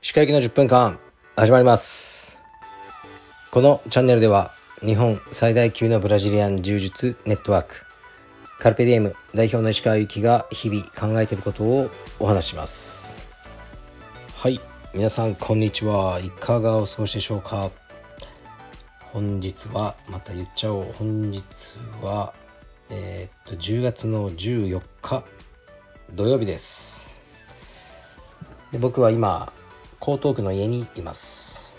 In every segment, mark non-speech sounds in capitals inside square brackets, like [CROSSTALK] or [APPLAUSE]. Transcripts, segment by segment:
歯科行きの10分間始まります。このチャンネルでは日本最大級のブラジリアン柔術ネットワークカルペディエム代表の石川由紀が日々考えていることをお話します。はい皆さんこんにちは。いかがお過ごしでしょうか。本日はまた言っちゃおう。本日はえー、っと10月の14日土曜日です。で僕は今江東区の家にいます。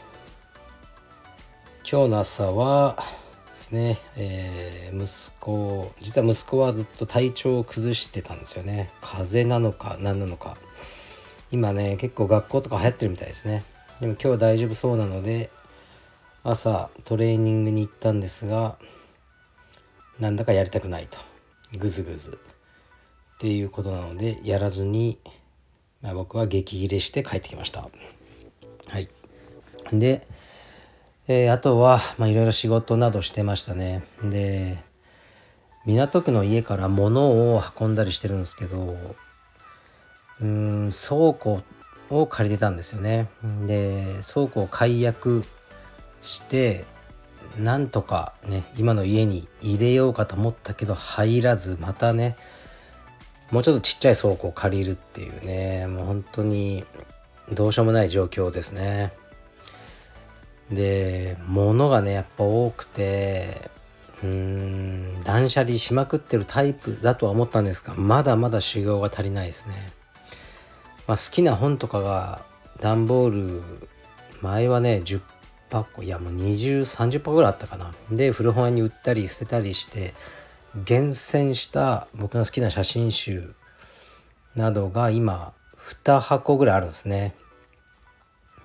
今日の朝はですね、えー、息子実は息子はずっと体調を崩してたんですよね。風邪なのか何なのか。今ね結構学校とか流行ってるみたいですね。でも今日は大丈夫そうなので朝トレーニングに行ったんですがなんだかやりたくないと。ぐずぐず。っていうことなのでやらずに、まあ、僕は激切れして帰ってきました。はい。で、えー、あとは、いろいろ仕事などしてましたね。で港区の家から物を運んだりしてるんですけどうん倉庫を借りてたんですよね。で倉庫を解約してなんとかね今の家に入れようかと思ったけど入らずまたねもうちょっとちっちゃい倉庫を借りるっていうねもう本当にどうしようもない状況ですね。で物がねやっぱ多くてうーん断捨離しまくってるタイプだとは思ったんですがまだまだ修行が足りないですね、まあ、好きな本とかが段ボール前はね10箱いやもう2030箱ぐらいあったかな。で古本屋に売ったり捨てたりして厳選した僕の好きな写真集などが今2箱ぐらいあるんですね。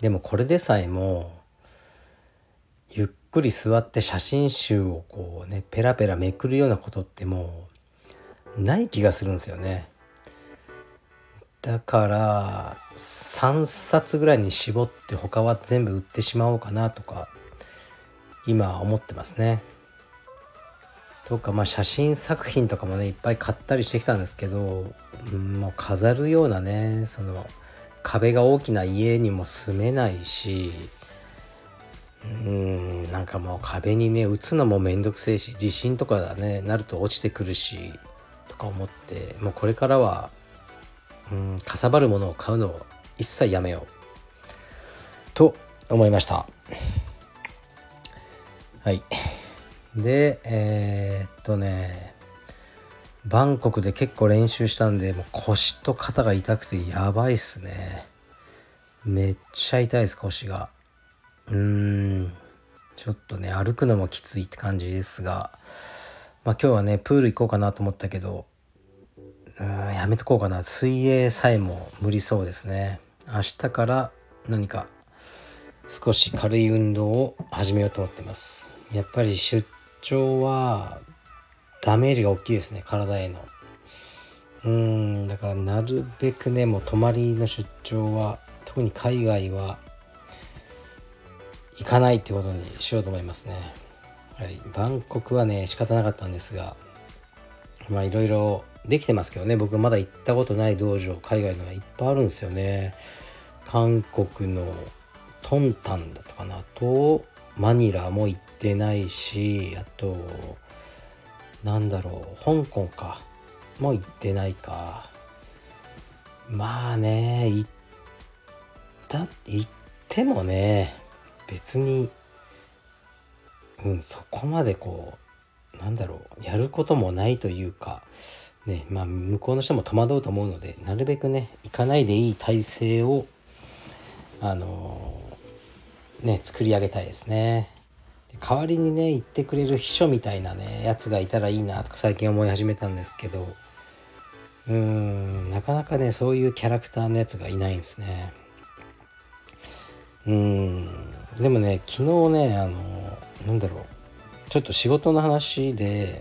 でもこれでさえもゆっくり座って写真集をこうねペラペラめくるようなことってもうない気がするんですよね。だから3冊ぐらいに絞って他は全部売ってしまおうかなとか今思ってますね。とかまあ写真作品とかもねいっぱい買ったりしてきたんですけど、うん、もう飾るようなねその壁が大きな家にも住めないしうんなんかもう壁にね打つのもめんどくせえし地震とかだねなると落ちてくるしとか思ってもうこれからはうんかさばるものを買うのを一切やめよう。と思いました。はい。でえー、っとねバンコクで結構練習したんでもう腰と肩が痛くてやばいっすね。めっちゃ痛いです腰が。うーん。ちょっとね歩くのもきついって感じですがまあ今日はねプール行こうかなと思ったけどうんやめとこうかな。水泳さえも無理そうですね。明日から何か少し軽い運動を始めようと思ってます。やっぱり出張はダメージが大きいですね。体への。うんだからなるべくねもう泊まりの出張は特に海外は行かないってことにしようと思いますね。はい。バンコクはね仕方なかったんですがまあいろいろできてますけどね。僕まだ行ったことない道場海外のはいっぱいあるんですよね。韓国のトンタンだったかな。とマニラも行ってないしあとなんだろう香港か。も行ってないか。まあね行った行ってもね別にうんそこまでこうなんだろうやることもないというかねまあ向こうの人も戸惑うと思うのでなるべくね行かないでいい体制をあのー、ね作り上げたいですね。代わりにね言ってくれる秘書みたいなねやつがいたらいいなとか最近思い始めたんですけどうーんなかなかねそういうキャラクターのやつがいないんですね。うんでもね昨日ねあのなんだろうちょっと仕事の話で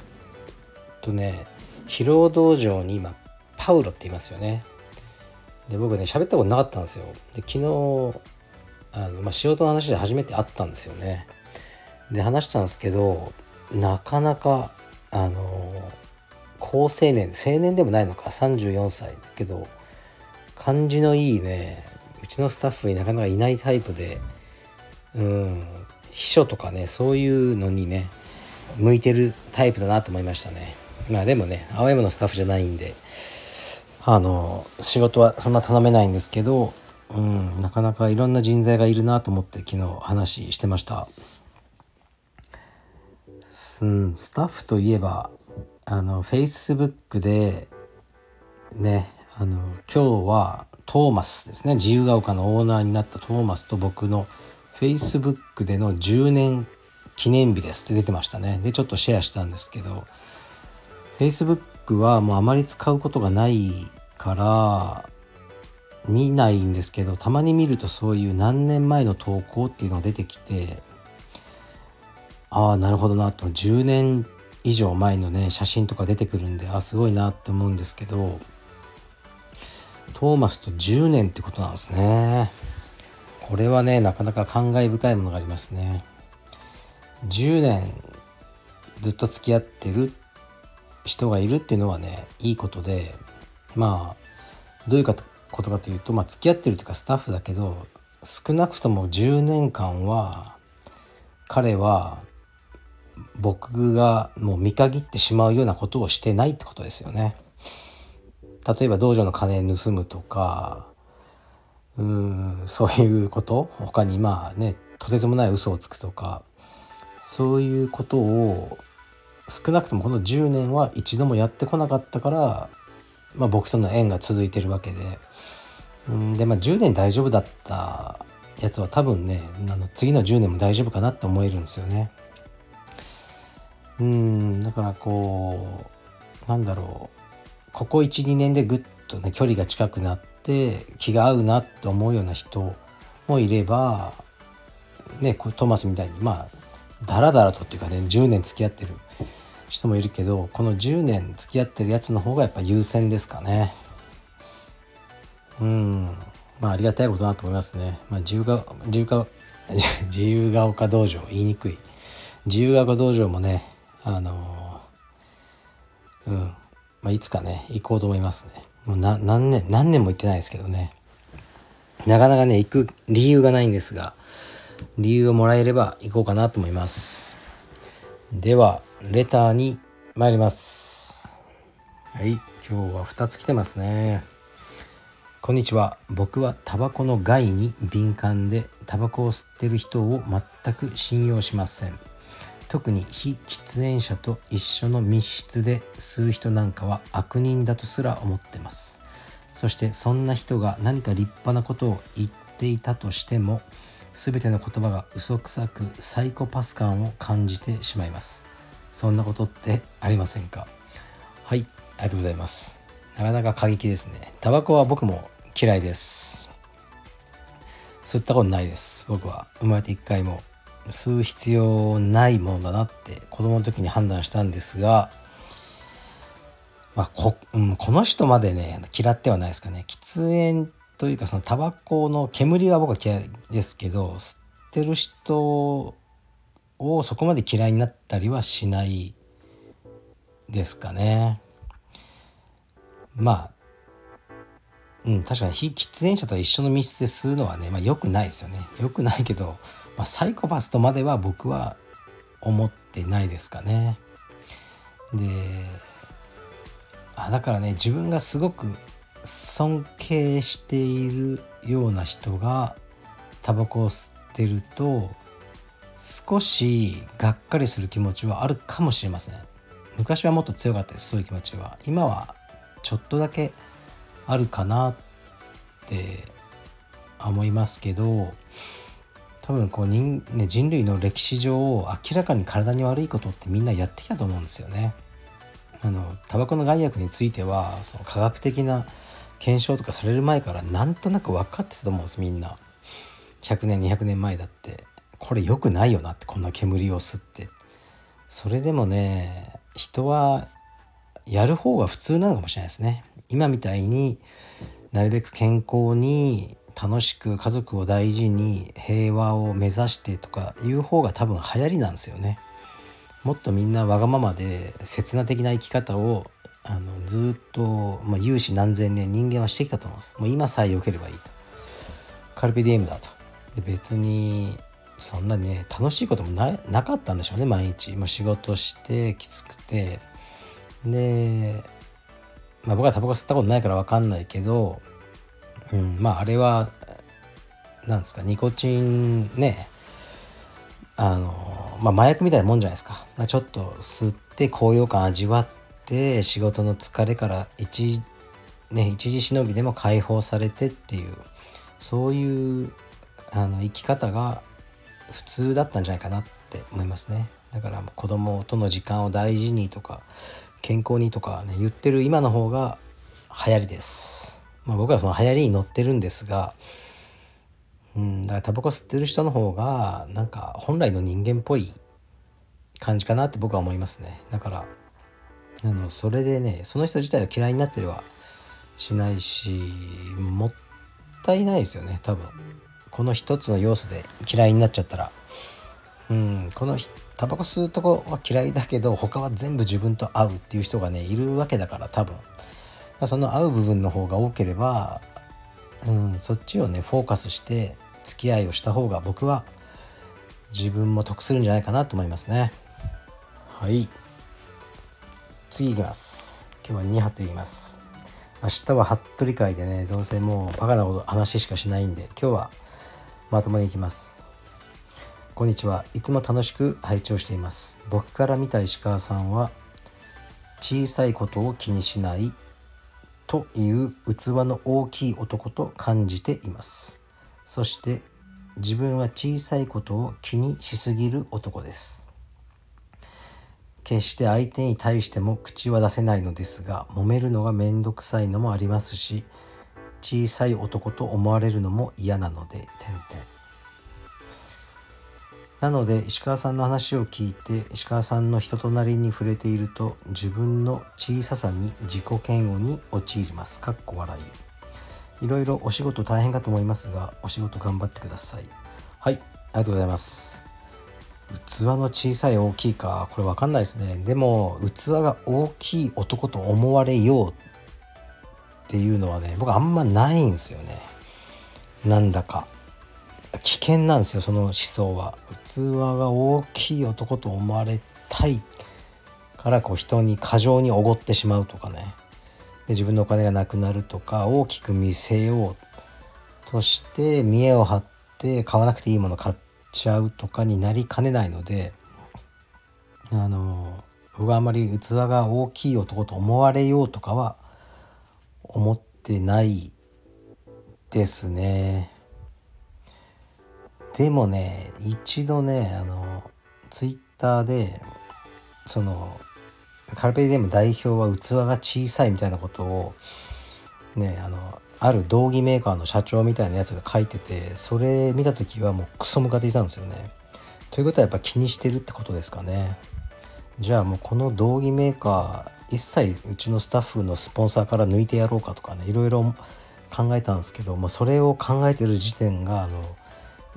とね疲労道場に今パウロって言いますよね。で僕ね喋ったことなかったんですよ。で昨日あの、まあ、仕事の話で初めて会ったんですよね。で話したんですけどなかなかあの高青年青年でもないのか34歳だけど感じのいいねうちのスタッフになかなかいないタイプでうん秘書とかねそういうのにね向いてるタイプだなと思いましたね。まあでもね青山のスタッフじゃないんであの仕事はそんな頼めないんですけど、うん、なかなかいろんな人材がいるなと思って昨日話してました。うん、スタッフといえばあの Facebook でねあの今日はトーマスですね自由が丘のオーナーになったトーマスと僕の Facebook での10年記念日ですって出てましたねでちょっとシェアしたんですけど Facebook はもうあまり使うことがないから見ないんですけどたまに見るとそういう何年前の投稿っていうのが出てきてああなるほどなと。10年以上前のね写真とか出てくるんであすごいなって思うんですけどトーマスと10年ってことなんですね。これはねなかなか感慨深いものがありますね。10年ずっと付き合ってるっ人がいるっていうのはねいいことでまあどういうことかというと、まあ、付き合ってるというかスタッフだけど少なくとも10年間は彼は僕がもう見限ってしまうようなことをしてないってことですよね。例えば道場の金盗むとかうんそういうこと他にまあねとてつもない嘘をつくとかそういうことを少なくともこの10年は一度もやってこなかったからまあ、僕との縁が続いてるわけでうんで、まあ、10年大丈夫だったやつは多分ねあの次の10年も大丈夫かなって思えるんですよね。うんだからこうなんだろうここ12年でぐっとね距離が近くなって気が合うなって思うような人もいればねトマスみたいにまあだらだらとっていうかね10年付き合ってる人もいるけどこの10年付き合ってるやつの方がやっぱ優先ですかね。うん。まあありがたいことだと思いますね、まあ、自由が自由が [LAUGHS] 自由が丘道場言いにくい。自由が丘道場もねあの、うん。まあ、いつかね行こうと思いますね。もう何年何年も行ってないですけどね。なかなかね行く理由がないんですが理由をもらえれば行こうかなと思います。ではレターに参ります。はい今日は2つ来てますね。こんにちは。僕はタバコの害に敏感でタバコを吸ってる人を全く信用しません。特に非喫煙者と一緒の密室で吸う人なんかは悪人だとすら思ってます。そしてそんな人が何か立派なことを言っていたとしても全ての言葉が嘘くさくサイコパス感を感じてしまいますそんなことってありませんか？はいありがとうございます。なかなか過激ですね。タバコは僕も嫌いです。吸ったことないです。僕は。生まれて一回も吸う必要ないものだなって子供の時に判断したんですがまあこ,、うん、この人までね嫌ってはないですかね。喫煙というかそのタバコの煙は僕は嫌いですけど吸ってる人をそこまで嫌いになったりはしないですかね。まあうん確かに非喫煙者と一緒の密室で吸うのはね、まあ、よくないですよね。よくないけど、まあ、サイコパスとまでは僕は思ってないですかね。であだからね自分がすごく尊敬しているような人がタバコを吸ってると少しがっかりする気持ちはあるかもしれません昔はもっと強かったですそういう気持ちは今はちょっとだけあるかなって思いますけど多分こう人、ね、人類の歴史上明らかに体に悪いことってみんなやってきたと思うんですよね。あのタバコの害悪についてはその科学的な検証とかされる前からなんとなく分かってたと思うんですみんな。100年200年前だってこれ良くないよなってこんな煙を吸って。それでもね人はやる方が普通なのかもしれないですね。今みたいになるべく健康に楽しく家族を大事に平和を目指してとかいう方が多分流行りなんですよね。もっとみんなわがままで刹那的な生き方をあのずっと、まあ、有志何千年人間はしてきたと思うんです。もう今さえ良ければいいと。カルピディエムだと。で別にそんなね楽しいこともななかったんでしょうね毎日。もう仕事してきつくて。で、まあ、僕はタバコ吸ったことないから分かんないけど、うん、まああれはなんですかニコチンねあのまあ麻薬みたいなもんじゃないですか。まあちょっと吸って高揚感味わって仕事の疲れから一,、ね、一時しのぎでも解放されてっていうそういうあの生き方が普通だったんじゃないかなって思いますね。だから子供との時間を大事にとか健康にとかね言ってる今の方が流行りです、まあ、僕はその流行りに乗ってるんですがうんだからタバコ吸ってる人の方がなんか本来の人間っぽい感じかなって僕は思いますね。だからあのそれでねその人自体は嫌いになってるはしないしもったいないですよね多分。この一つの要素で嫌いになっちゃったらうんこのタバコ吸うとこは嫌いだけど他は全部自分と合うっていう人がねいるわけだから多分。その合う部分の方が多ければ、うん、そっちをねフォーカスして付き合いをした方が僕は自分も得するんじゃないかなと思いますね。はい。次いきます。今日は2発いきます。明日は服部会でねどうせもうバカなこと話しかしないんで今日はまともにいきます。こんにちは。いつも楽しく拝聴しています。僕から見た石川さんは小さいことを気にしないという器の大きい男と感じています。そして自分は小さいことを気にしすぎる男です。決して相手に対しても口は出せないのですが揉めるのがめんどくさいのもありますし小さい男と思われるのも嫌なので点々なので石川さんの話を聞いて石川さんの人となりに触れていると自分の小ささに自己嫌悪に陥ります。かっこ笑い。いろいろお仕事大変かと思いますがお仕事頑張ってください。はいありがとうございます。器の小さい大きいかこれ分かんないですね。でも器が大きい男と思われようっていうのはね僕あんまないんですよね。なんだか。危険なんですよその思想は。器が大きい男と思われたいからこう人に過剰におごってしまうとかね。で自分のお金がなくなるとか大きく見せようとして見栄を張って買わなくていいもの買っちゃうとかになりかねないのであの僕はあんまり器が大きい男と思われようとかは思ってないですね。でもね一度ねあのツイッターでそのカルペディエム代表は器が小さいみたいなことをねあのある道着メーカーの社長みたいなやつが書いててそれ見た時はもうクソムカついたんですよね。ということはやっぱ気にしてるってことですかね。じゃあもうこの道着メーカー一切うちのスタッフのスポンサーから抜いてやろうかとかねいろいろ考えたんですけどもそれを考えてる時点があの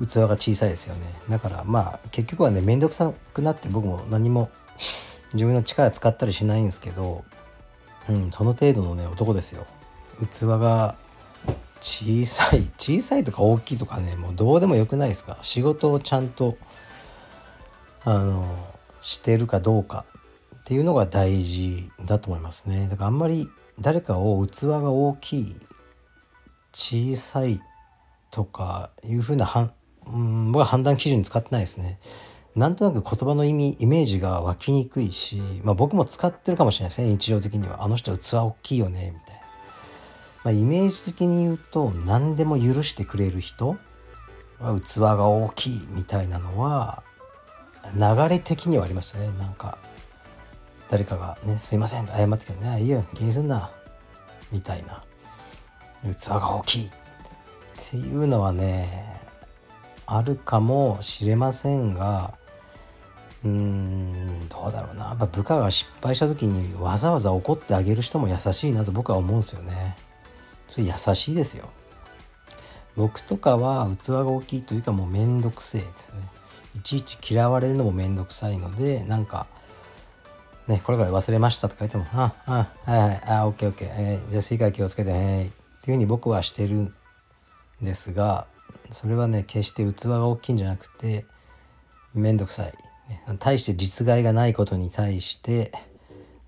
器が小さいですよね。だからまあ結局はね面倒くさくなって僕も何も自分の力使ったりしないんですけど、うん、その程度のね男ですよ。器が小さい小さいとか大きいとかねもうどうでもよくないですか仕事をちゃんとあのしてるかどうか。っていうのが大事だと思いますね。だからあんまり誰かを器が大きい小さいとかいうふうなうん僕は判断基準に使ってないですね。なんとなく言葉の意味イメージが湧きにくいし、まあ、僕も使ってるかもしれないですね。日常的には。あの人器大きいよねみたいな、まあ、イメージ的に言うと何でも許してくれる人は器が大きいみたいなのは流れ的にはありますね。なんか誰かがね「すいません」謝ってきてね「いいよ気にすんな」みたいな器が大きいっていうのはねあるかもしれませんがうーんどうだろうなやっぱ部下が失敗した時にわざわざ怒ってあげる人も優しいなと僕は思うんですよね。それ優しいですよ。僕とかは器が大きいというかもうめんどくせえですね。いちいち嫌われるのもめんどくさいのでなんかね、これから忘れましたとか言っても、あ、あ、はいはい、あ、オッケーオッケー、えー、じゃあ次回気をつけて、はい、っていうふうに僕はしてるんですが、それはね、決して器が大きいんじゃなくて、めんどくさい。ね、対して実害がないことに対して、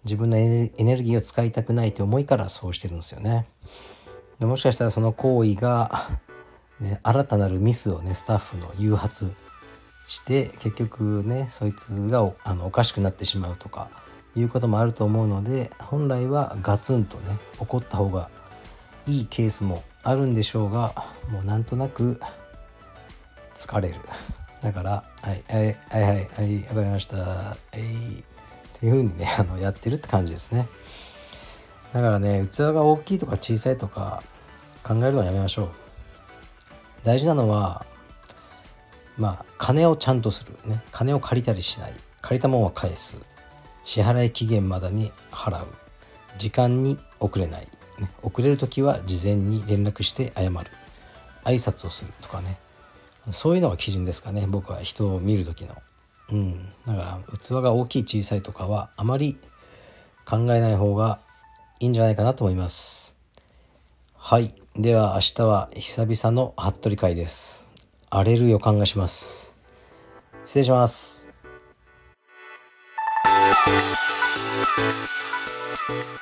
自分のエネルギーを使いたくないという思いからそうしてるんですよね。でもしかしたらその行為が、ね、新たなるミスをねスタッフの誘発して結局ねそいつがあのおかしくなってしまうとかいうこともあると思うので本来はガツンとね怒った方がいいケースもあるんでしょうがもうなんとなく疲れる。だからはいはいはいはいはい分かりました。はい。っていう風にねあのやってるって感じですね。だからね器が大きいとか小さいとか考えるのはやめましょう。大事なのはまあ金をちゃんとするね。金を借りたりしない。借りたもんは返す。支払い期限までに払う。時間に遅れない、遅れる時は事前に連絡して謝る。挨拶をするとかね。そういうのが基準ですかね。僕は人を見る時の。うん、だから器が大きい小さいとかはあまり考えない方がいいんじゃないかなと思います。はい。では明日は久々の服部会です。荒れる予感がします。失礼します。Thank you.